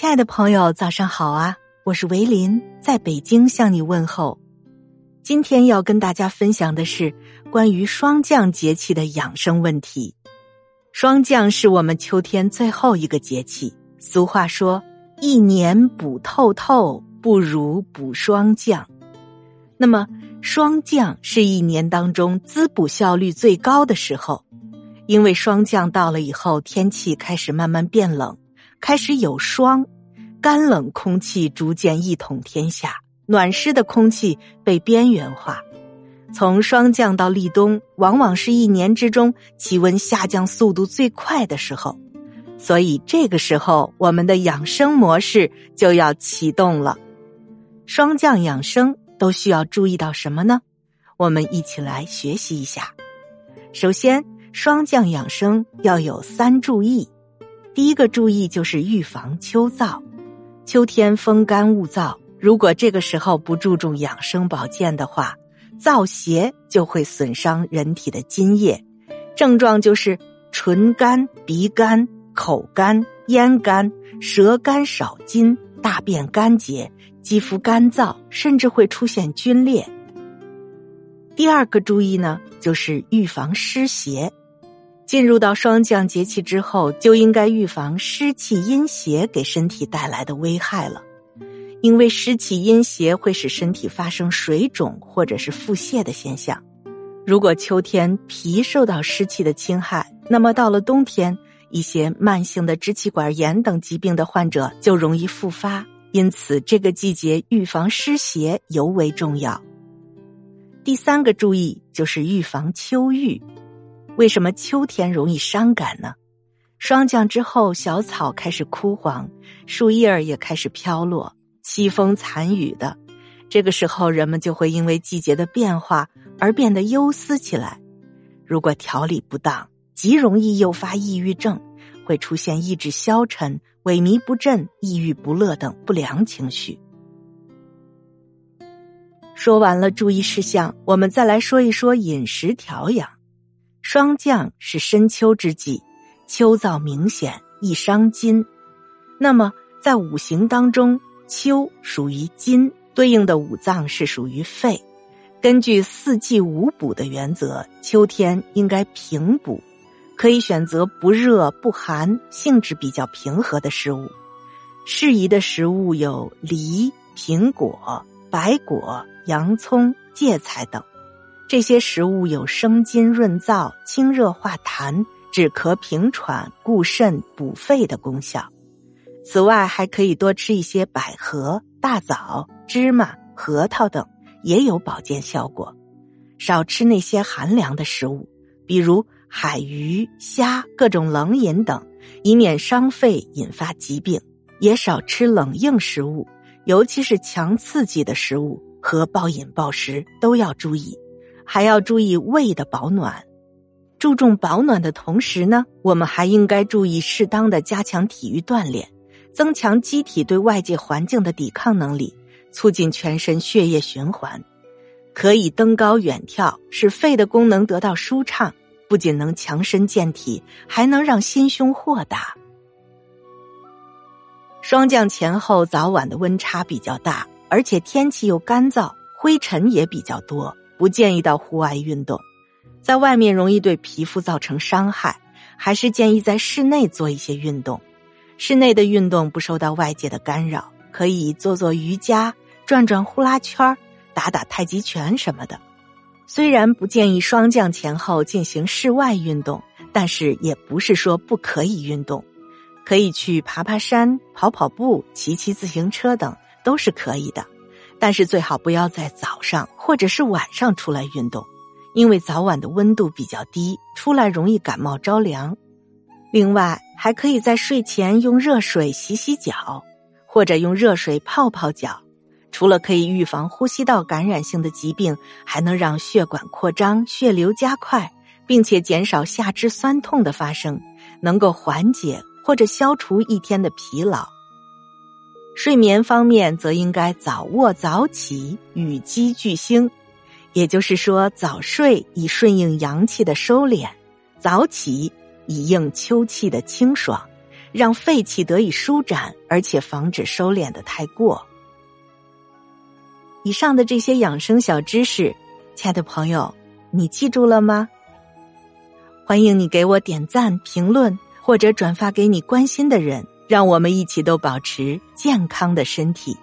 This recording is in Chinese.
亲爱的朋友，早上好啊！我是维林，在北京向你问候。今天要跟大家分享的是关于霜降节气的养生问题。霜降是我们秋天最后一个节气，俗话说：“一年补透透，不如补霜降。”那么，霜降是一年当中滋补效率最高的时候，因为霜降到了以后，天气开始慢慢变冷。开始有霜，干冷空气逐渐一统天下，暖湿的空气被边缘化。从霜降到立冬，往往是一年之中气温下降速度最快的时候，所以这个时候我们的养生模式就要启动了。霜降养生都需要注意到什么呢？我们一起来学习一下。首先，霜降养生要有三注意。第一个注意就是预防秋燥，秋天风干物燥，如果这个时候不注重养生保健的话，燥邪就会损伤人体的津液，症状就是唇干、鼻干、口干、咽干、舌干少津、大便干结、肌肤干燥，甚至会出现皲裂。第二个注意呢，就是预防湿邪。进入到霜降节气之后，就应该预防湿气阴邪给身体带来的危害了。因为湿气阴邪会使身体发生水肿或者是腹泻的现象。如果秋天脾受到湿气的侵害，那么到了冬天，一些慢性的支气管炎等疾病的患者就容易复发。因此，这个季节预防湿邪尤为重要。第三个注意就是预防秋郁。为什么秋天容易伤感呢？霜降之后，小草开始枯黄，树叶儿也开始飘落，凄风残雨的。这个时候，人们就会因为季节的变化而变得忧思起来。如果调理不当，极容易诱发抑郁症，会出现意志消沉、萎靡不振、抑郁不乐等不良情绪。说完了注意事项，我们再来说一说饮食调养。霜降是深秋之际，秋燥明显，易伤筋。那么在五行当中，秋属于金，对应的五脏是属于肺。根据四季五补的原则，秋天应该平补，可以选择不热不寒、性质比较平和的食物。适宜的食物有梨、苹果、白果、洋葱、芥菜等。这些食物有生津润燥、清热化痰、止咳平喘、固肾补肺的功效。此外，还可以多吃一些百合、大枣、芝麻、核桃等，也有保健效果。少吃那些寒凉的食物，比如海鱼、虾、各种冷饮等，以免伤肺引发疾病。也少吃冷硬食物，尤其是强刺激的食物和暴饮暴食都要注意。还要注意胃的保暖，注重保暖的同时呢，我们还应该注意适当的加强体育锻炼，增强机体对外界环境的抵抗能力，促进全身血液循环。可以登高远眺，使肺的功能得到舒畅，不仅能强身健体，还能让心胸豁达。霜降前后早晚的温差比较大，而且天气又干燥，灰尘也比较多。不建议到户外运动，在外面容易对皮肤造成伤害，还是建议在室内做一些运动。室内的运动不受到外界的干扰，可以做做瑜伽、转转呼啦圈、打打太极拳什么的。虽然不建议霜降前后进行室外运动，但是也不是说不可以运动，可以去爬爬山、跑跑步、骑骑自行车等都是可以的。但是最好不要在早上或者是晚上出来运动，因为早晚的温度比较低，出来容易感冒着凉。另外，还可以在睡前用热水洗洗脚，或者用热水泡泡脚。除了可以预防呼吸道感染性的疾病，还能让血管扩张、血流加快，并且减少下肢酸痛的发生，能够缓解或者消除一天的疲劳。睡眠方面，则应该早卧早起，与鸡俱兴，也就是说，早睡以顺应阳气的收敛，早起以应秋气的清爽，让肺气得以舒展，而且防止收敛的太过。以上的这些养生小知识，亲爱的朋友，你记住了吗？欢迎你给我点赞、评论或者转发给你关心的人，让我们一起都保持健康的身体。